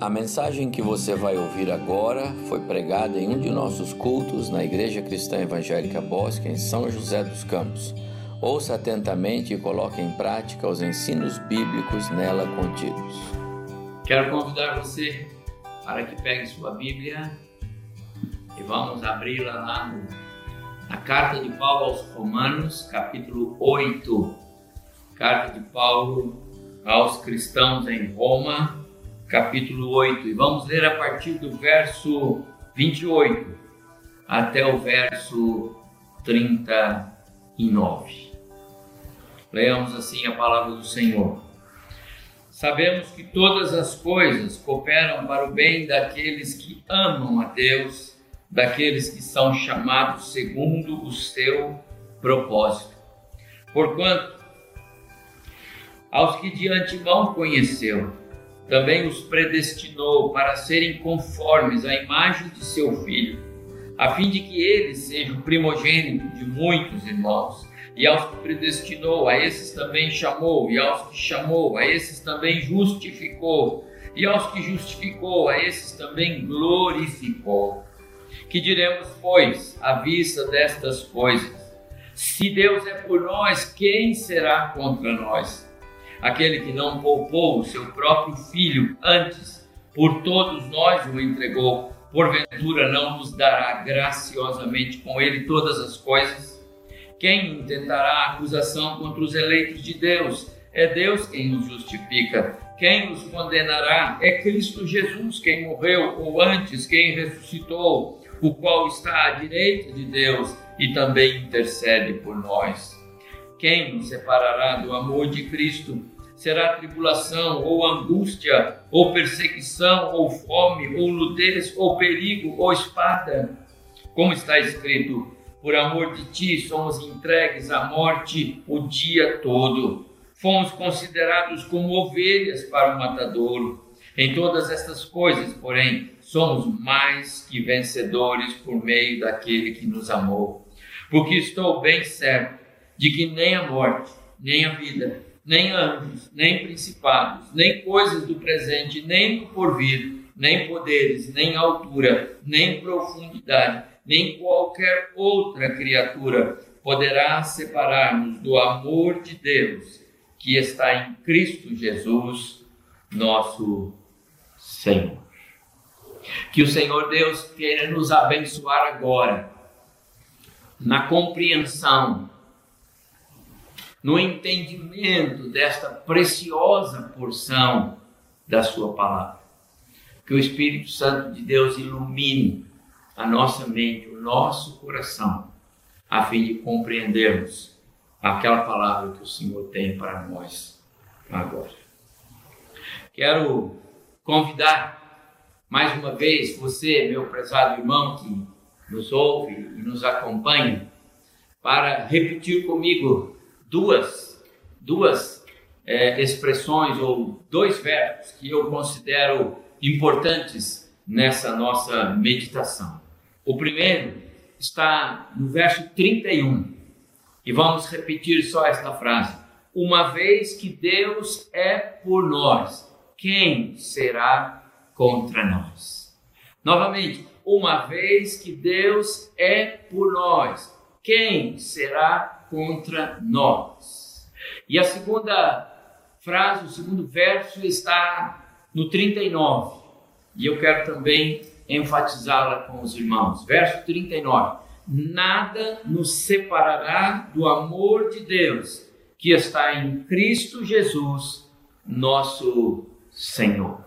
A mensagem que você vai ouvir agora foi pregada em um de nossos cultos na Igreja Cristã Evangélica Bosque, em São José dos Campos. Ouça atentamente e coloque em prática os ensinos bíblicos nela contidos. Quero convidar você para que pegue sua Bíblia e vamos abri-la lá na carta de Paulo aos Romanos, capítulo 8. Carta de Paulo aos cristãos em Roma, capítulo 8, e vamos ler a partir do verso 28 até o verso 39. Leamos assim a palavra do Senhor. Sabemos que todas as coisas cooperam para o bem daqueles que amam a Deus, daqueles que são chamados segundo o seu propósito. Porquanto, aos que de antemão conheceu, também os predestinou para serem conformes à imagem de seu filho, a fim de que ele seja o primogênito de muitos irmãos. E aos que predestinou, a esses também chamou, e aos que chamou, a esses também justificou, e aos que justificou, a esses também glorificou. Que diremos, pois, à vista destas coisas? Se Deus é por nós, quem será contra nós? Aquele que não poupou o seu próprio filho, antes por todos nós o entregou, porventura não nos dará graciosamente com ele todas as coisas? Quem intentará acusação contra os eleitos de Deus? É Deus quem os justifica. Quem os condenará? É Cristo Jesus quem morreu, ou antes, quem ressuscitou, o qual está à direita de Deus e também intercede por nós. Quem nos separará do amor de Cristo? Será tribulação, ou angústia, ou perseguição, ou fome, ou nudez, ou perigo, ou espada. Como está escrito: Por amor de ti somos entregues à morte o dia todo. Fomos considerados como ovelhas para o matadouro. Em todas estas coisas, porém, somos mais que vencedores por meio daquele que nos amou. Porque estou bem certo de que nem a morte, nem a vida, nem anjos, nem principados, nem coisas do presente, nem do porvir, nem poderes, nem altura, nem profundidade, nem qualquer outra criatura poderá separar-nos do amor de Deus que está em Cristo Jesus, nosso Senhor. Que o Senhor Deus queira nos abençoar agora na compreensão no entendimento desta preciosa porção da Sua palavra. Que o Espírito Santo de Deus ilumine a nossa mente, o nosso coração, a fim de compreendermos aquela palavra que o Senhor tem para nós agora. Quero convidar mais uma vez você, meu prezado irmão que nos ouve e nos acompanha, para repetir comigo duas, duas é, expressões ou dois verbos que eu considero importantes nessa nossa meditação. O primeiro está no verso 31 e vamos repetir só esta frase: Uma vez que Deus é por nós, quem será contra nós? Novamente, uma vez que Deus é por nós, quem será contra nós. E a segunda frase, o segundo verso está no 39. E eu quero também enfatizá-la com os irmãos. Verso 39. Nada nos separará do amor de Deus que está em Cristo Jesus, nosso Senhor.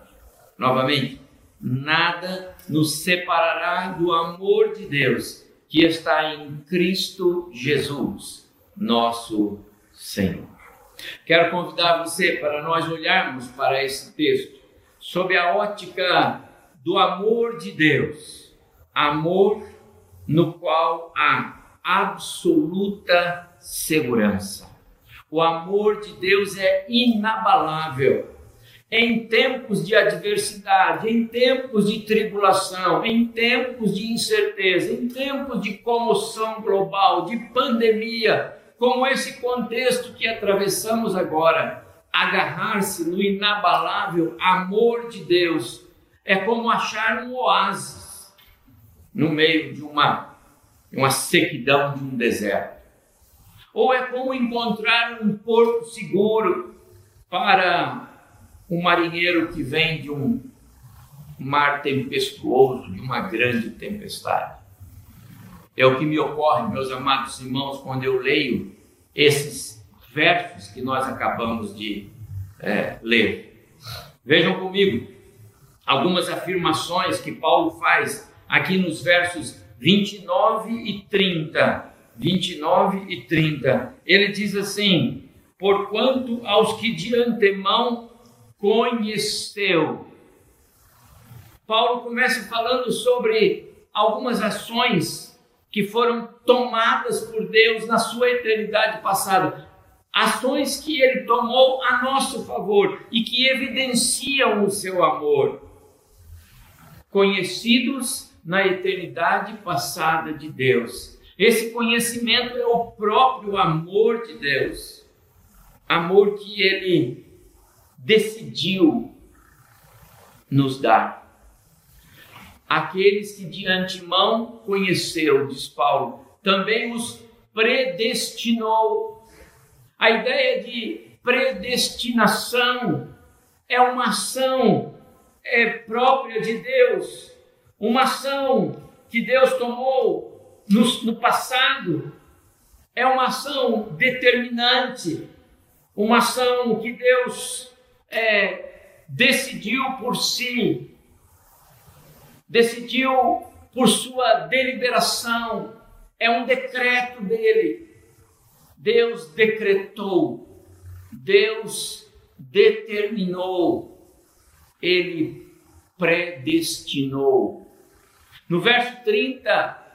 Novamente, nada nos separará do amor de Deus que está em Cristo Jesus, nosso Senhor. Quero convidar você para nós olharmos para esse texto sob a ótica do amor de Deus, amor no qual há absoluta segurança. O amor de Deus é inabalável em tempos de adversidade, em tempos de tribulação, em tempos de incerteza, em tempos de comoção global, de pandemia, como esse contexto que atravessamos agora, agarrar-se no inabalável amor de Deus é como achar um oásis no meio de uma, uma sequidão de um deserto. Ou é como encontrar um porto seguro para um marinheiro que vem de um mar tempestuoso, de uma grande tempestade. É o que me ocorre, meus amados irmãos, quando eu leio esses versos que nós acabamos de é, ler. Vejam comigo algumas afirmações que Paulo faz aqui nos versos 29 e 30. 29 e 30. Ele diz assim: Porquanto aos que de antemão conheceu. Paulo começa falando sobre algumas ações que foram tomadas por Deus na sua eternidade passada. Ações que ele tomou a nosso favor e que evidenciam o seu amor. Conhecidos na eternidade passada de Deus. Esse conhecimento é o próprio amor de Deus. Amor que ele decidiu nos dar aqueles que de antemão conheceu, diz Paulo, também os predestinou. A ideia de predestinação é uma ação é própria de Deus, uma ação que Deus tomou no, no passado, é uma ação determinante, uma ação que Deus é, decidiu por si decidiu por sua deliberação, é um decreto dele. Deus decretou, Deus determinou, ele predestinou. No verso 30,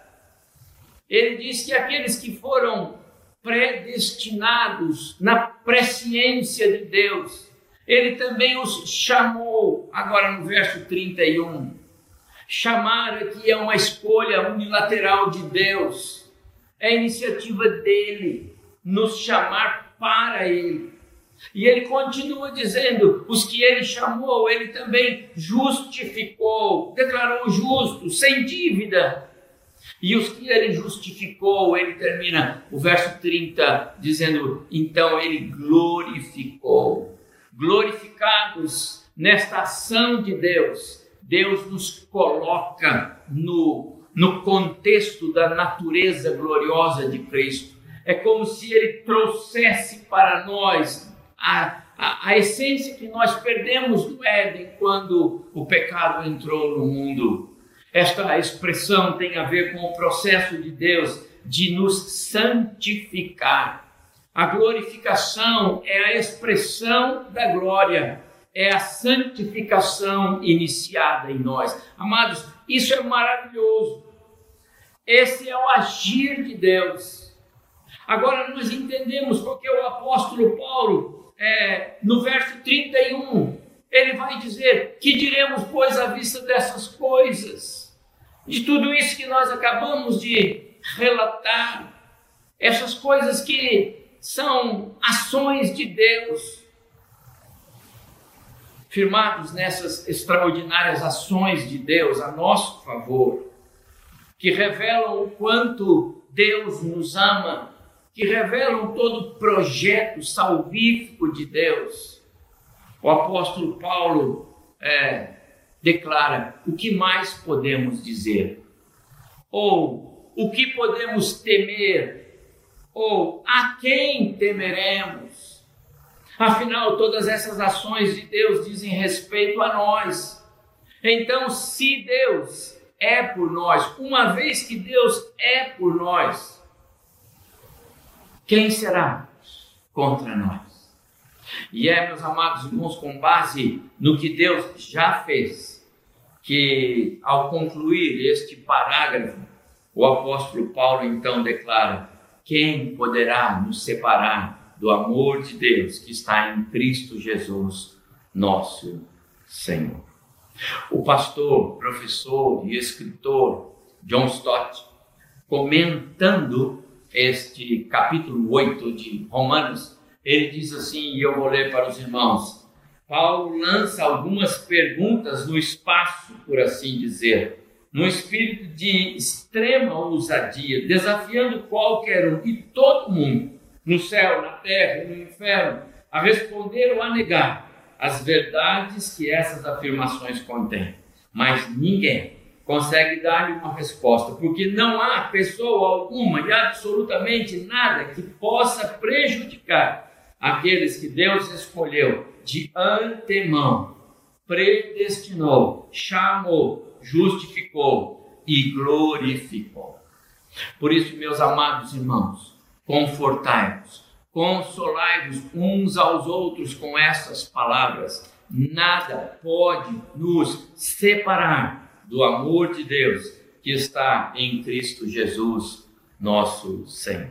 ele diz que aqueles que foram predestinados na presciência de Deus, ele também os chamou. Agora no verso 31, Chamar aqui é uma escolha unilateral de Deus, é iniciativa dele nos chamar para ele. E ele continua dizendo: os que ele chamou, ele também justificou, declarou justo, sem dívida. E os que ele justificou, ele termina o verso 30 dizendo: então ele glorificou. Glorificados nesta ação de Deus, Deus nos coloca no, no contexto da natureza gloriosa de Cristo. É como se Ele trouxesse para nós a, a, a essência que nós perdemos do Éden quando o pecado entrou no mundo. Esta expressão tem a ver com o processo de Deus de nos santificar. A glorificação é a expressão da glória é a santificação iniciada em nós. Amados, isso é maravilhoso. Esse é o agir de Deus. Agora nós entendemos porque o apóstolo Paulo, é, no verso 31, ele vai dizer: Que diremos, pois, à vista dessas coisas? De tudo isso que nós acabamos de relatar, essas coisas que são ações de Deus firmados nessas extraordinárias ações de Deus a nosso favor, que revelam o quanto Deus nos ama, que revelam todo o projeto salvífico de Deus. O apóstolo Paulo é, declara: o que mais podemos dizer? Ou o que podemos temer? Ou a quem temeremos? Afinal, todas essas ações de Deus dizem respeito a nós. Então, se Deus é por nós, uma vez que Deus é por nós, quem será contra nós? E é, meus amados irmãos, com base no que Deus já fez, que ao concluir este parágrafo, o apóstolo Paulo então declara: quem poderá nos separar do amor de Deus que está em Cristo Jesus, nosso Senhor. O pastor, professor e escritor John Stott, comentando este capítulo 8 de Romanos, ele diz assim, e eu vou ler para os irmãos: Paulo lança algumas perguntas no espaço, por assim dizer, num espírito de extrema ousadia, desafiando qualquer um e todo mundo, no céu, na terra no inferno, a responder ou a negar as verdades que essas afirmações contêm. Mas ninguém consegue dar-lhe uma resposta, porque não há pessoa alguma e absolutamente nada que possa prejudicar aqueles que Deus escolheu de antemão, predestinou, chamou, justificou e glorificou. Por isso, meus amados irmãos, confortai-vos, consolai-vos uns aos outros com essas palavras. Nada pode nos separar do amor de Deus que está em Cristo Jesus, nosso Senhor.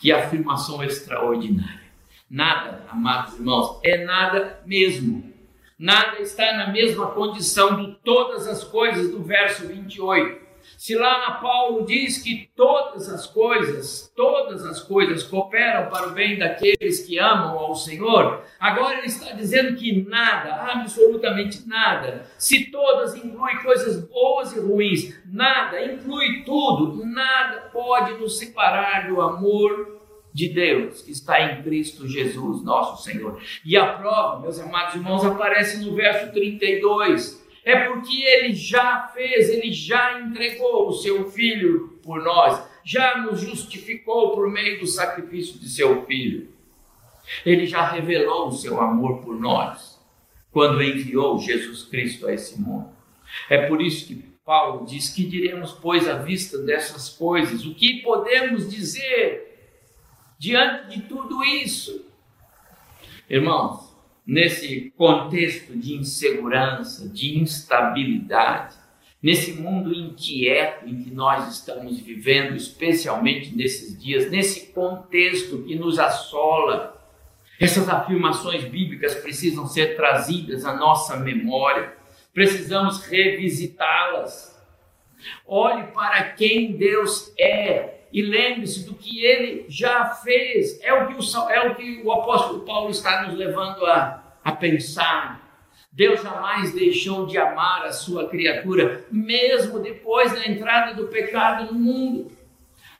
Que afirmação extraordinária. Nada, amados irmãos, é nada mesmo. Nada está na mesma condição de todas as coisas do verso 28. Se lá Paulo diz que todas as coisas, todas as coisas cooperam para o bem daqueles que amam ao Senhor, agora ele está dizendo que nada, absolutamente nada, se todas incluem coisas boas e ruins, nada, inclui tudo, nada pode nos separar do amor de Deus que está em Cristo Jesus, nosso Senhor. E a prova, meus amados irmãos, aparece no verso 32. É porque ele já fez, ele já entregou o seu filho por nós, já nos justificou por meio do sacrifício de seu filho. Ele já revelou o seu amor por nós quando enviou Jesus Cristo a esse mundo. É por isso que Paulo diz: Que diremos, pois, à vista dessas coisas? O que podemos dizer? diante de tudo isso. Irmãos, nesse contexto de insegurança, de instabilidade, nesse mundo inquieto em que nós estamos vivendo, especialmente nesses dias, nesse contexto que nos assola, essas afirmações bíblicas precisam ser trazidas à nossa memória, precisamos revisitá-las. Olhe para quem Deus é, e lembre-se do que ele já fez. É o que o, é o, que o apóstolo Paulo está nos levando a, a pensar. Deus jamais deixou de amar a sua criatura, mesmo depois da entrada do pecado no mundo.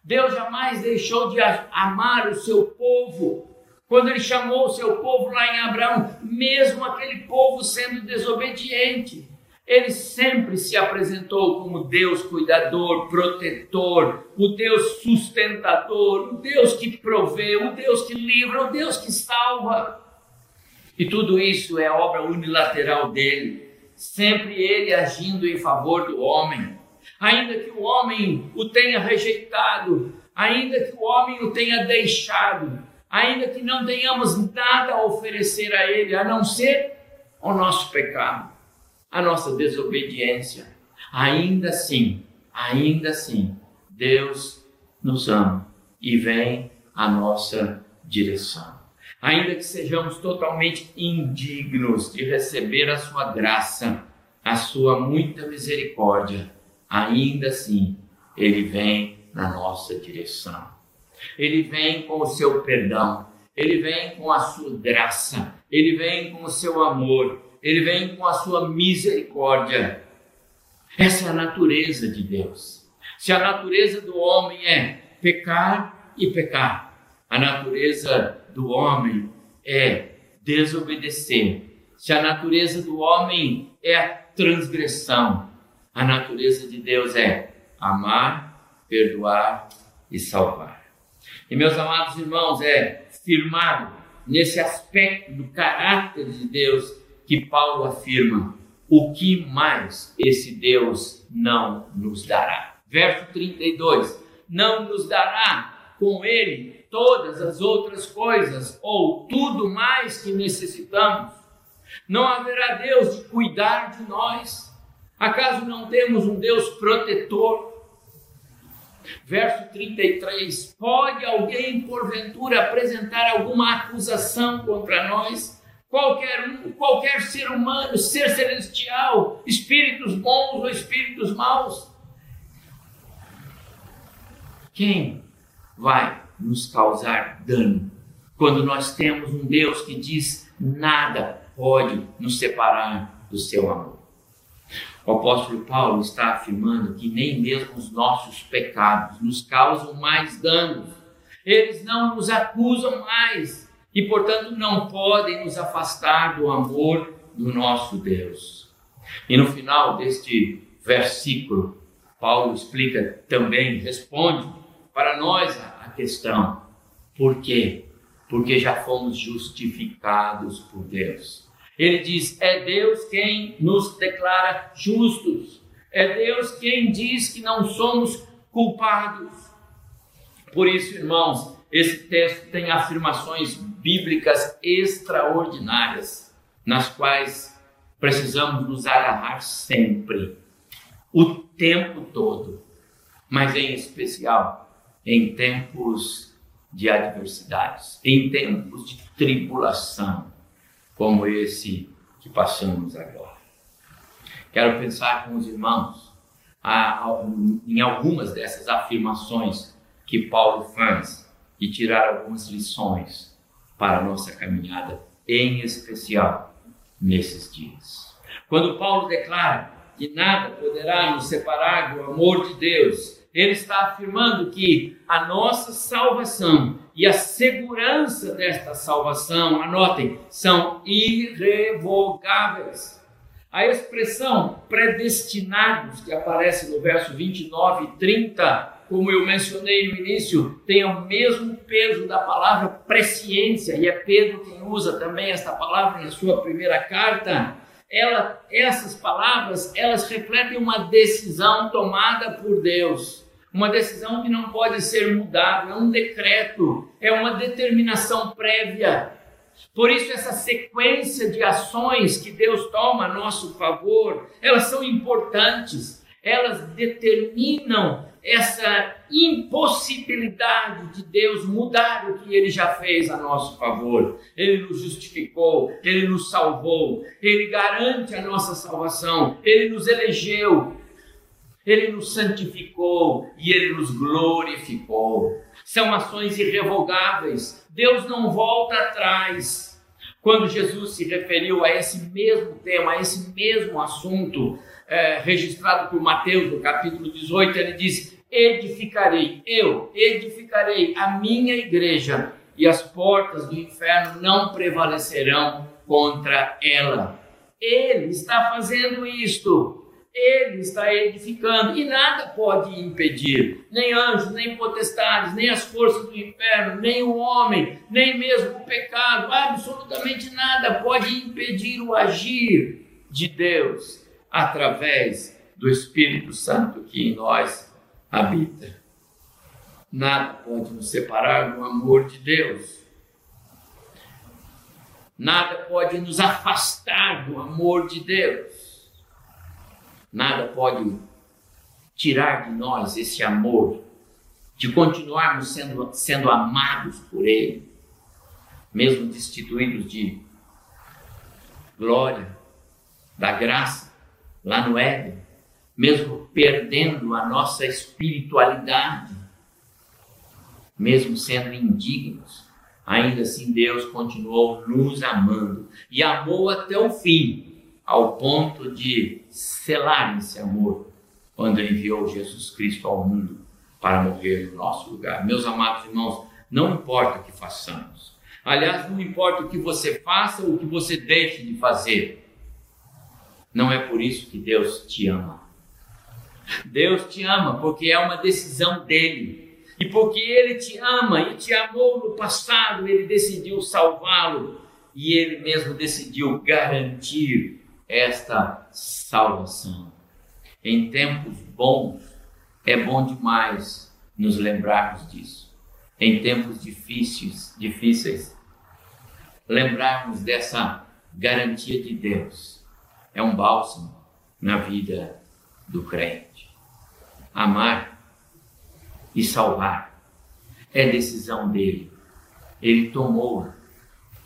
Deus jamais deixou de amar o seu povo. Quando ele chamou o seu povo lá em Abraão, mesmo aquele povo sendo desobediente. Ele sempre se apresentou como Deus cuidador, protetor, o Deus sustentador, o Deus que provê, o Deus que livra, o Deus que salva. E tudo isso é obra unilateral dele, sempre ele agindo em favor do homem. Ainda que o homem o tenha rejeitado, ainda que o homem o tenha deixado, ainda que não tenhamos nada a oferecer a ele a não ser o nosso pecado a nossa desobediência, ainda assim, ainda assim, Deus nos ama e vem à nossa direção. Ainda que sejamos totalmente indignos de receber a sua graça, a sua muita misericórdia, ainda assim, Ele vem na nossa direção. Ele vem com o seu perdão, Ele vem com a sua graça, Ele vem com o seu amor, ele vem com a sua misericórdia. Essa é a natureza de Deus. Se a natureza do homem é pecar e pecar, a natureza do homem é desobedecer. Se a natureza do homem é a transgressão, a natureza de Deus é amar, perdoar e salvar. E meus amados irmãos, é firmado nesse aspecto do caráter de Deus que Paulo afirma: o que mais esse Deus não nos dará? Verso 32: Não nos dará com ele todas as outras coisas ou tudo mais que necessitamos? Não haverá Deus de cuidar de nós? Acaso não temos um Deus protetor? Verso 33: Pode alguém porventura apresentar alguma acusação contra nós? Qualquer um, qualquer ser humano, ser celestial, espíritos bons ou espíritos maus. Quem vai nos causar dano quando nós temos um Deus que diz nada, pode nos separar do seu amor. O apóstolo Paulo está afirmando que nem mesmo os nossos pecados nos causam mais danos. Eles não nos acusam mais e, portanto, não podem nos afastar do amor do nosso Deus. E no final deste versículo, Paulo explica também, responde para nós a questão: por quê? Porque já fomos justificados por Deus. Ele diz: é Deus quem nos declara justos, é Deus quem diz que não somos culpados. Por isso, irmãos, esse texto tem afirmações bíblicas extraordinárias, nas quais precisamos nos agarrar sempre, o tempo todo, mas em especial em tempos de adversidades, em tempos de tribulação como esse que passamos agora. Quero pensar com os irmãos em algumas dessas afirmações que Paulo faz e tirar algumas lições para a nossa caminhada, em especial nesses dias. Quando Paulo declara que nada poderá nos separar do amor de Deus, ele está afirmando que a nossa salvação e a segurança desta salvação, anotem, são irrevogáveis. A expressão predestinados, que aparece no verso 29 e 30, como eu mencionei no início, tem o mesmo peso da palavra presciência, e é Pedro quem usa também esta palavra na sua primeira carta. Ela, essas palavras, elas refletem uma decisão tomada por Deus uma decisão que não pode ser mudada, é um decreto, é uma determinação prévia. Por isso, essa sequência de ações que Deus toma a nosso favor, elas são importantes, elas determinam essa impossibilidade de Deus mudar o que ele já fez a nosso favor. Ele nos justificou, ele nos salvou, ele garante a nossa salvação, ele nos elegeu, ele nos santificou e ele nos glorificou. São ações irrevogáveis. Deus não volta atrás. Quando Jesus se referiu a esse mesmo tema, a esse mesmo assunto, é, registrado por Mateus no capítulo 18, ele diz: Edificarei, eu edificarei a minha igreja, e as portas do inferno não prevalecerão contra ela. Ele está fazendo isto ele está edificando e nada pode impedir, nem anjos, nem potestades, nem as forças do inferno, nem o homem, nem mesmo o pecado, absolutamente nada pode impedir o agir de Deus através do Espírito Santo que em nós habita. Nada pode nos separar do amor de Deus. Nada pode nos afastar do amor de Deus. Nada pode tirar de nós esse amor, de continuarmos sendo, sendo amados por Ele, mesmo destituídos de glória, da graça, lá no Éden, mesmo perdendo a nossa espiritualidade, mesmo sendo indignos, ainda assim Deus continuou nos amando. E amou até o fim ao ponto de selar esse amor quando enviou Jesus Cristo ao mundo para morrer no nosso lugar. Meus amados irmãos, não importa o que façamos. Aliás, não importa o que você faça ou o que você deixe de fazer. Não é por isso que Deus te ama. Deus te ama porque é uma decisão dele. E porque ele te ama e te amou no passado, ele decidiu salvá-lo e ele mesmo decidiu garantir esta salvação. Em tempos bons, é bom demais nos lembrarmos disso. Em tempos difíceis, difíceis, lembrarmos dessa garantia de Deus é um bálsamo na vida do crente. Amar e salvar é decisão dele. Ele tomou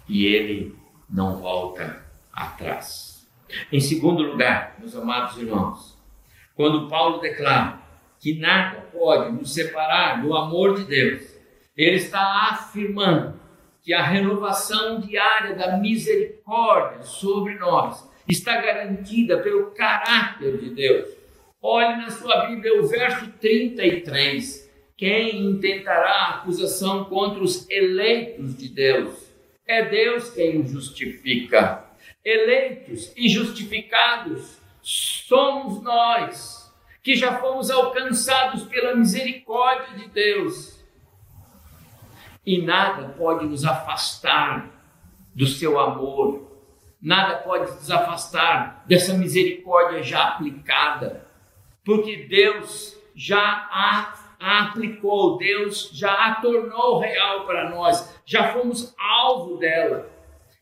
e ele não volta atrás. Em segundo lugar, meus amados irmãos, quando Paulo declara que nada pode nos separar do amor de Deus, ele está afirmando que a renovação diária da misericórdia sobre nós está garantida pelo caráter de Deus. Olhe na sua Bíblia o verso 33. Quem intentará acusação contra os eleitos de Deus? É Deus quem os justifica. Eleitos e justificados somos nós, que já fomos alcançados pela misericórdia de Deus. E nada pode nos afastar do seu amor, nada pode nos afastar dessa misericórdia já aplicada, porque Deus já a, aplicou, Deus já a tornou real para nós, já fomos alvo dela.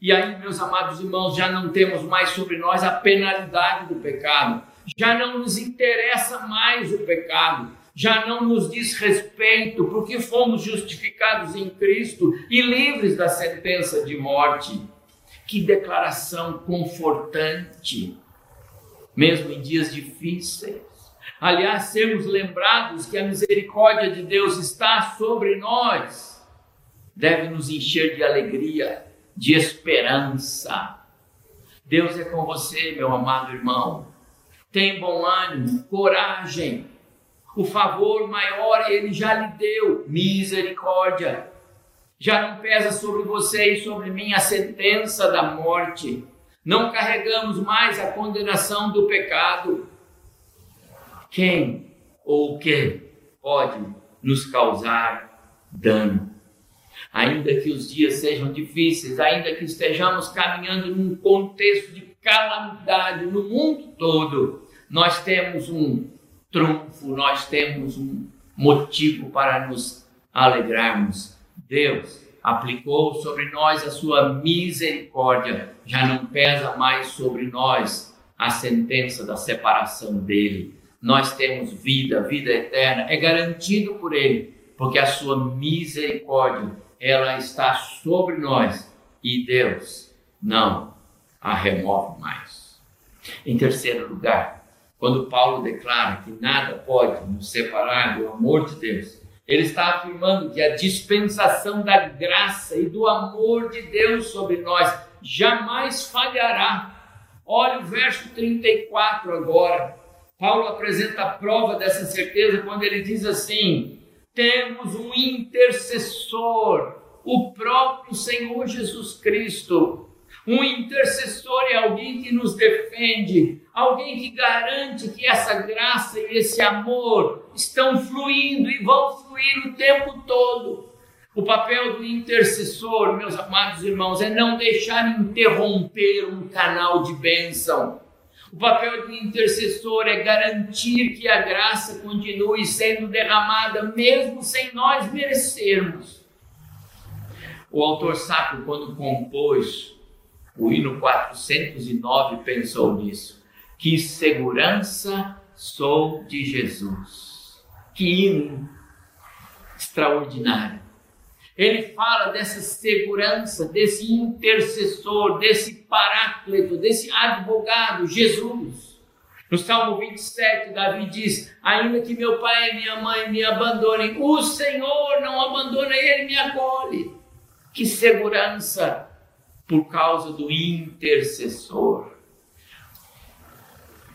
E aí, meus amados irmãos, já não temos mais sobre nós a penalidade do pecado, já não nos interessa mais o pecado, já não nos diz respeito, porque fomos justificados em Cristo e livres da sentença de morte. Que declaração confortante, mesmo em dias difíceis. Aliás, sermos lembrados que a misericórdia de Deus está sobre nós, deve nos encher de alegria, de esperança. Deus é com você, meu amado irmão. Tem bom ânimo, coragem. O favor maior ele já lhe deu, misericórdia já não pesa sobre você e sobre mim a sentença da morte. Não carregamos mais a condenação do pecado. Quem ou o que pode nos causar dano? Ainda que os dias sejam difíceis, ainda que estejamos caminhando num contexto de calamidade no mundo todo, nós temos um trunfo, nós temos um motivo para nos alegrarmos Deus aplicou sobre nós a sua misericórdia, já não pesa mais sobre nós a sentença da separação dele. Nós temos vida, vida eterna, é garantido por ele, porque a sua misericórdia, ela está sobre nós e Deus não a remove mais. Em terceiro lugar, quando Paulo declara que nada pode nos separar do amor de Deus, ele está afirmando que a dispensação da graça e do amor de Deus sobre nós jamais falhará. Olha o verso 34 agora. Paulo apresenta a prova dessa certeza quando ele diz assim: temos um intercessor, o próprio Senhor Jesus Cristo. Um intercessor é alguém que nos defende, alguém que garante que essa graça e esse amor estão fluindo e vão fluir o tempo todo. O papel do intercessor, meus amados irmãos, é não deixar interromper um canal de bênção. O papel do intercessor é garantir que a graça continue sendo derramada, mesmo sem nós merecermos. O autor sacro, quando compôs o hino 409, pensou nisso. Que segurança sou de Jesus. Que hino extraordinário. Ele fala dessa segurança, desse intercessor, desse paráclito, desse advogado, Jesus. No Salmo 27, Davi diz: Ainda que meu pai e minha mãe me abandonem, o Senhor não abandona, ele me acolhe. Que segurança por causa do intercessor.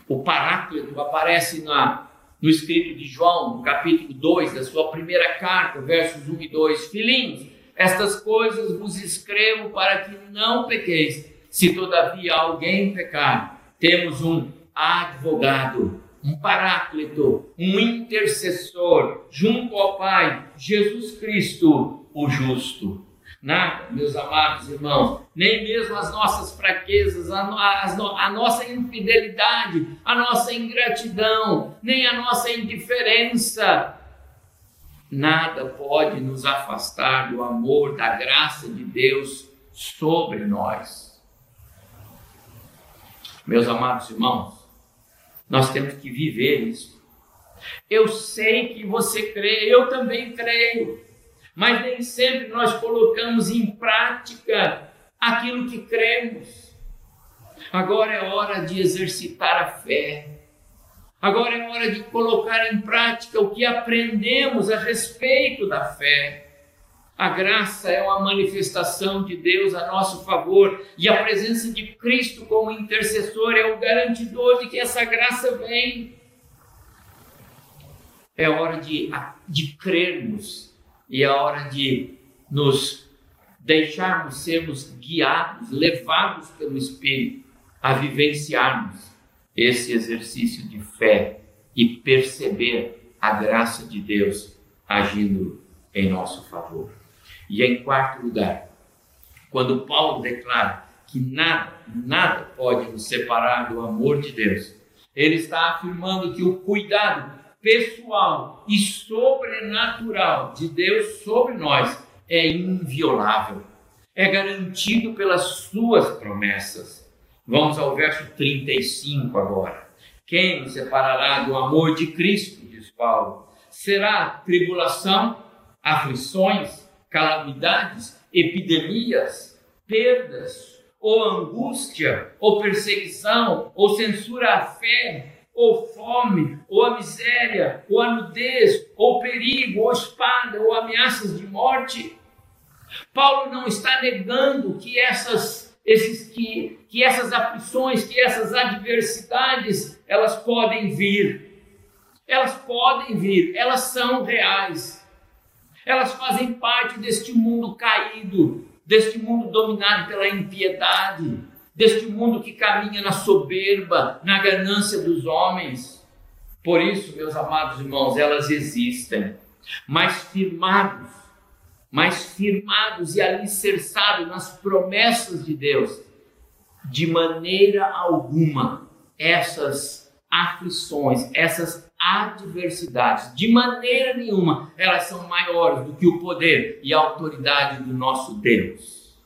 O Paráclito aparece na, no escrito de João, no capítulo 2 da sua primeira carta, versos 1 e 2. Filhinhos, estas coisas vos escrevo para que não pequeis. Se todavia alguém pecar, temos um advogado, um paráclito, um intercessor junto ao Pai, Jesus Cristo, o justo. Nada, meus amados irmãos, nem mesmo as nossas fraquezas, a, a, a, nossa infidelidade, a nossa ingratidão, nem a nossa indiferença, nada pode nos afastar do amor, da graça de Deus sobre nós. Meus amados irmãos, nós temos que viver isso. Eu sei que você crê, eu também creio mas nem sempre nós colocamos em prática aquilo que cremos. Agora é hora de exercitar a fé. Agora é hora de colocar em prática o que aprendemos a respeito da fé. A graça é uma manifestação de Deus a nosso favor e a presença de Cristo como intercessor é o garantidor de que essa graça vem. É hora de, de crermos e é hora de nos deixarmos sermos guiados, levados pelo Espírito a vivenciarmos esse exercício de fé e perceber a graça de Deus agindo em nosso favor. E em quarto lugar, quando Paulo declara que nada, nada pode nos separar do amor de Deus, ele está afirmando que o cuidado pessoal e sobrenatural de Deus sobre nós é inviolável, é garantido pelas suas promessas. Vamos ao verso 35 agora. Quem nos separará do amor de Cristo, diz Paulo? Será tribulação, aflições, calamidades, epidemias, perdas, ou angústia, ou perseguição, ou censura à fé, ou fome, ou a miséria, ou a nudez, ou perigo, ou espada, ou ameaças de morte. Paulo não está negando que essas, esses, que, que essas aflições, que essas adversidades, elas podem vir. Elas podem vir, elas são reais. Elas fazem parte deste mundo caído, deste mundo dominado pela impiedade, deste mundo que caminha na soberba, na ganância dos homens. Por isso, meus amados irmãos, elas existem, mas firmados, mais firmados e alicerçados nas promessas de Deus, de maneira alguma essas aflições, essas adversidades. De maneira nenhuma elas são maiores do que o poder e a autoridade do nosso Deus.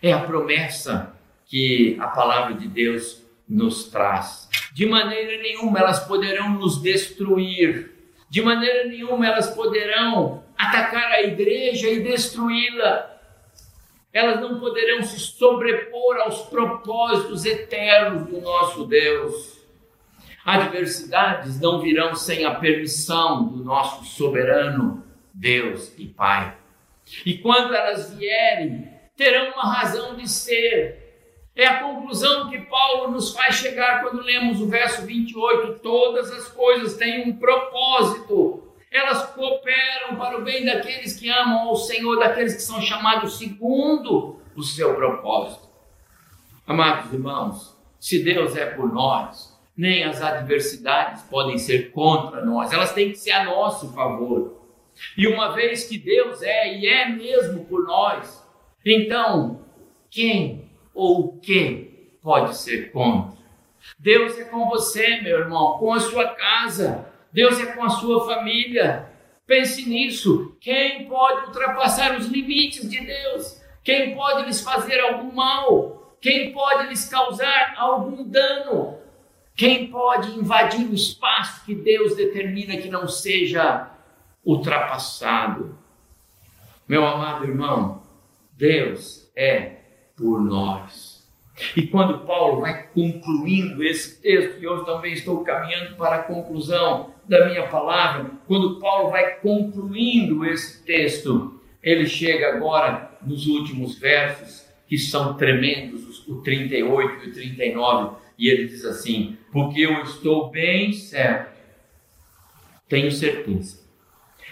É a promessa que a palavra de Deus nos traz. De maneira nenhuma elas poderão nos destruir. De maneira nenhuma elas poderão atacar a igreja e destruí-la. Elas não poderão se sobrepor aos propósitos eternos do nosso Deus. Adversidades não virão sem a permissão do nosso soberano Deus e Pai. E quando elas vierem, terão uma razão de ser. É a conclusão que Paulo nos faz chegar quando lemos o verso 28. Todas as coisas têm um propósito. Elas cooperam para o bem daqueles que amam ao Senhor, daqueles que são chamados segundo o seu propósito. Amados irmãos, se Deus é por nós, nem as adversidades podem ser contra nós, elas têm que ser a nosso favor. E uma vez que Deus é e é mesmo por nós, então quem ou o que pode ser contra? Deus é com você, meu irmão, com a sua casa, Deus é com a sua família. Pense nisso. Quem pode ultrapassar os limites de Deus? Quem pode lhes fazer algum mal? Quem pode lhes causar algum dano? Quem pode invadir o espaço que Deus determina que não seja ultrapassado? Meu amado irmão, Deus é por nós. E quando Paulo vai concluindo esse texto, e eu também estou caminhando para a conclusão da minha palavra, quando Paulo vai concluindo esse texto, ele chega agora nos últimos versos, que são tremendos, o 38 e o 39 e ele diz assim: Porque eu estou bem certo, tenho certeza,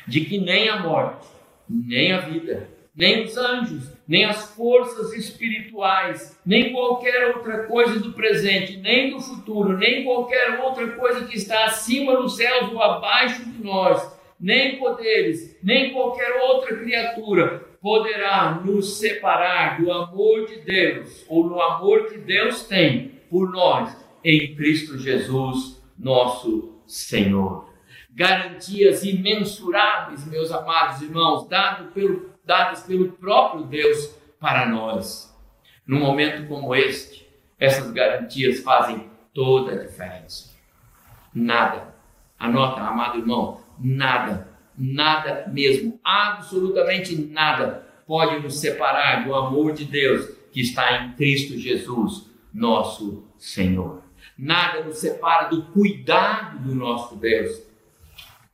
de que nem a morte, nem a vida, nem os anjos, nem as forças espirituais, nem qualquer outra coisa do presente, nem do futuro, nem qualquer outra coisa que está acima dos céus ou abaixo de nós, nem poderes, nem qualquer outra criatura poderá nos separar do amor de Deus ou do amor que Deus tem por nós em Cristo Jesus, nosso Senhor. Garantias imensuráveis, meus amados irmãos, dado pelo, dadas pelo próprio Deus para nós. Num momento como este, essas garantias fazem toda a diferença. Nada, anota, amado irmão, nada, nada mesmo, absolutamente nada pode nos separar do amor de Deus que está em Cristo Jesus, nosso Senhor. Nada nos separa do cuidado do nosso Deus.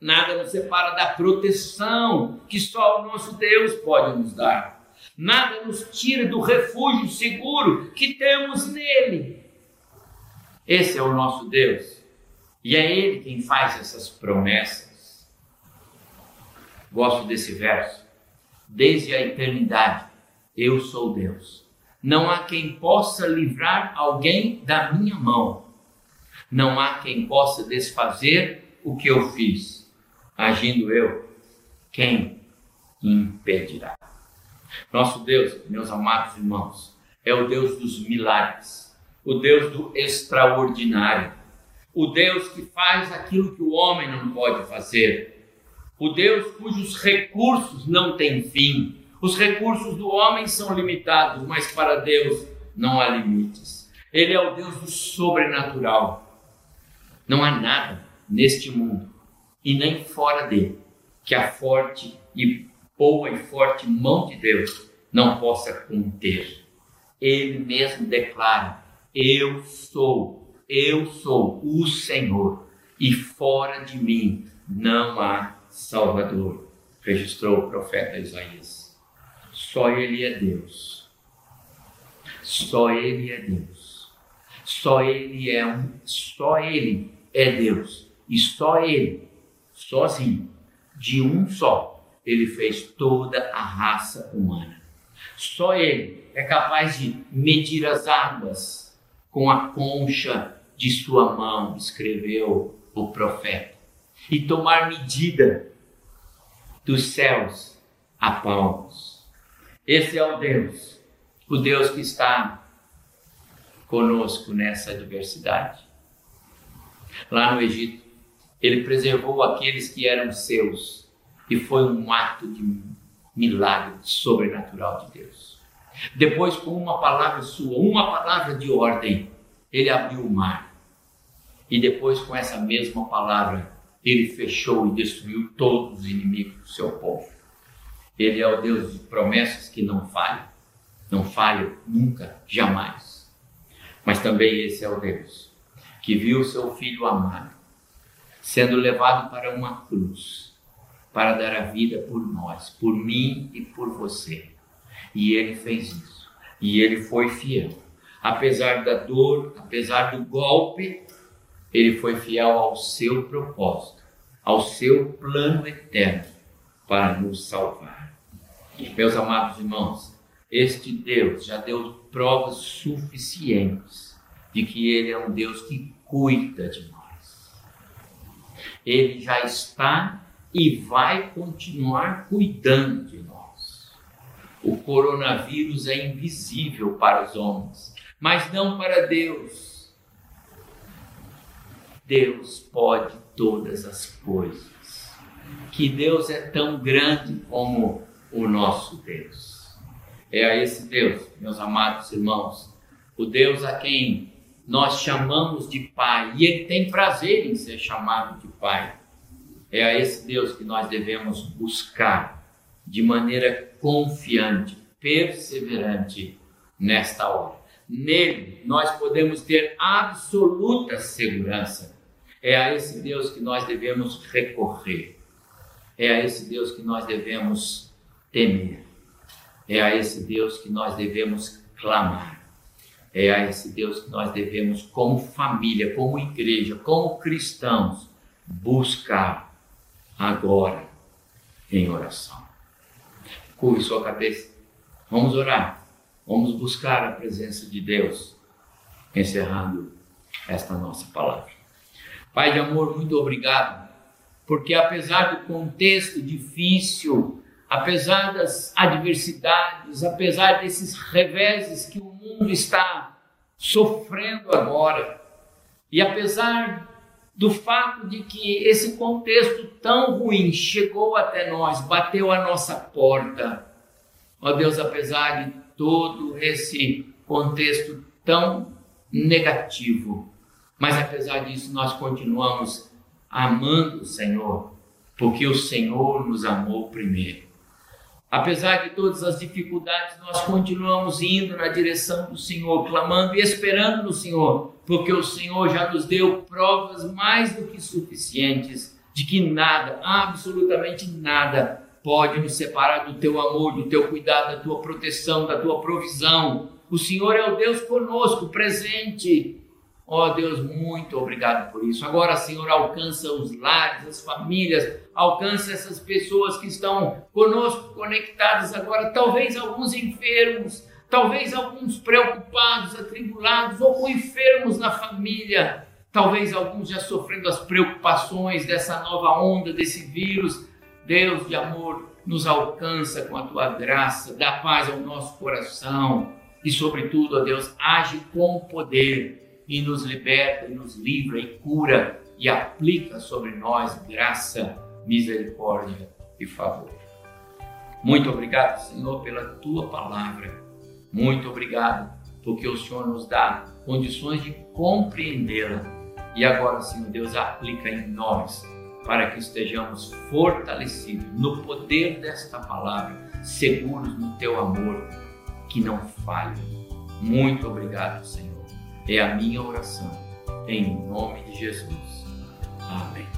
Nada nos separa da proteção que só o nosso Deus pode nos dar. Nada nos tira do refúgio seguro que temos nele. Esse é o nosso Deus. E é Ele quem faz essas promessas. Gosto desse verso. Desde a eternidade, eu sou Deus. Não há quem possa livrar alguém da minha mão. Não há quem possa desfazer o que eu fiz agindo eu, quem impedirá? Nosso Deus, meus amados irmãos, é o Deus dos milagres, o Deus do extraordinário, o Deus que faz aquilo que o homem não pode fazer, o Deus cujos recursos não têm fim. Os recursos do homem são limitados, mas para Deus não há limites. Ele é o Deus do sobrenatural. Não há nada neste mundo e nem fora dele, que a forte e boa e forte mão de Deus não possa conter. Ele mesmo declara: Eu sou, eu sou o Senhor, e fora de mim não há Salvador. Registrou o profeta Isaías. Só Ele é Deus. Só Ele é Deus. Só Ele é um, só Ele é Deus. E só Ele sozinho, de um só, ele fez toda a raça humana. Só ele é capaz de medir as águas com a concha de sua mão, escreveu o profeta, e tomar medida dos céus a palmos. Esse é o Deus, o Deus que está conosco nessa adversidade. Lá no Egito, ele preservou aqueles que eram seus e foi um ato de milagre sobrenatural de Deus. Depois, com uma palavra sua, uma palavra de ordem, ele abriu o mar. E depois, com essa mesma palavra, ele fechou e destruiu todos os inimigos do seu povo. Ele é o Deus de promessas que não falha, não falha nunca, jamais. Mas também esse é o Deus que viu seu filho amado sendo levado para uma cruz, para dar a vida por nós, por mim e por você. E ele fez isso. E ele foi fiel. Apesar da dor, apesar do golpe, ele foi fiel ao seu propósito, ao seu plano eterno para nos salvar. Meus amados irmãos, este Deus já deu provas suficientes de que Ele é um Deus que cuida de nós ele já está e vai continuar cuidando de nós. O coronavírus é invisível para os homens, mas não para Deus. Deus pode todas as coisas. Que Deus é tão grande como o nosso Deus. É a esse Deus, meus amados irmãos, o Deus a quem nós chamamos de Pai e Ele tem prazer em ser chamado de Pai. É a esse Deus que nós devemos buscar de maneira confiante, perseverante nesta hora. Nele nós podemos ter absoluta segurança. É a esse Deus que nós devemos recorrer. É a esse Deus que nós devemos temer. É a esse Deus que nós devemos clamar. É a esse Deus que nós devemos, como família, como igreja, como cristãos, buscar agora em oração. Curve sua cabeça. Vamos orar. Vamos buscar a presença de Deus, encerrando esta nossa palavra. Pai de amor, muito obrigado, porque apesar do contexto difícil, apesar das adversidades, apesar desses reveses que o mundo está sofrendo agora. E apesar do fato de que esse contexto tão ruim chegou até nós, bateu a nossa porta, ó Deus, apesar de todo esse contexto tão negativo, mas apesar disso nós continuamos amando o Senhor, porque o Senhor nos amou primeiro. Apesar de todas as dificuldades, nós continuamos indo na direção do Senhor, clamando e esperando no Senhor, porque o Senhor já nos deu provas mais do que suficientes de que nada, absolutamente nada, pode nos separar do teu amor, do teu cuidado, da tua proteção, da tua provisão. O Senhor é o Deus conosco, presente. Ó oh, Deus, muito obrigado por isso. Agora, Senhor, alcança os lares, as famílias, alcança essas pessoas que estão conosco conectadas agora, talvez alguns enfermos, talvez alguns preocupados, atribulados ou enfermos na família, talvez alguns já sofrendo as preocupações dessa nova onda, desse vírus. Deus de amor, nos alcança com a tua graça, dá paz ao nosso coração e, sobretudo, ó Deus, age com poder e nos liberta, e nos livra e cura e aplica sobre nós graça, misericórdia e favor. Muito obrigado, Senhor, pela tua palavra. Muito obrigado, porque o Senhor nos dá condições de compreendê-la. E agora, Senhor Deus, aplica em nós para que estejamos fortalecidos no poder desta palavra, seguros no teu amor, que não falhe. Muito obrigado, Senhor. É a minha oração, em nome de Jesus. Amém.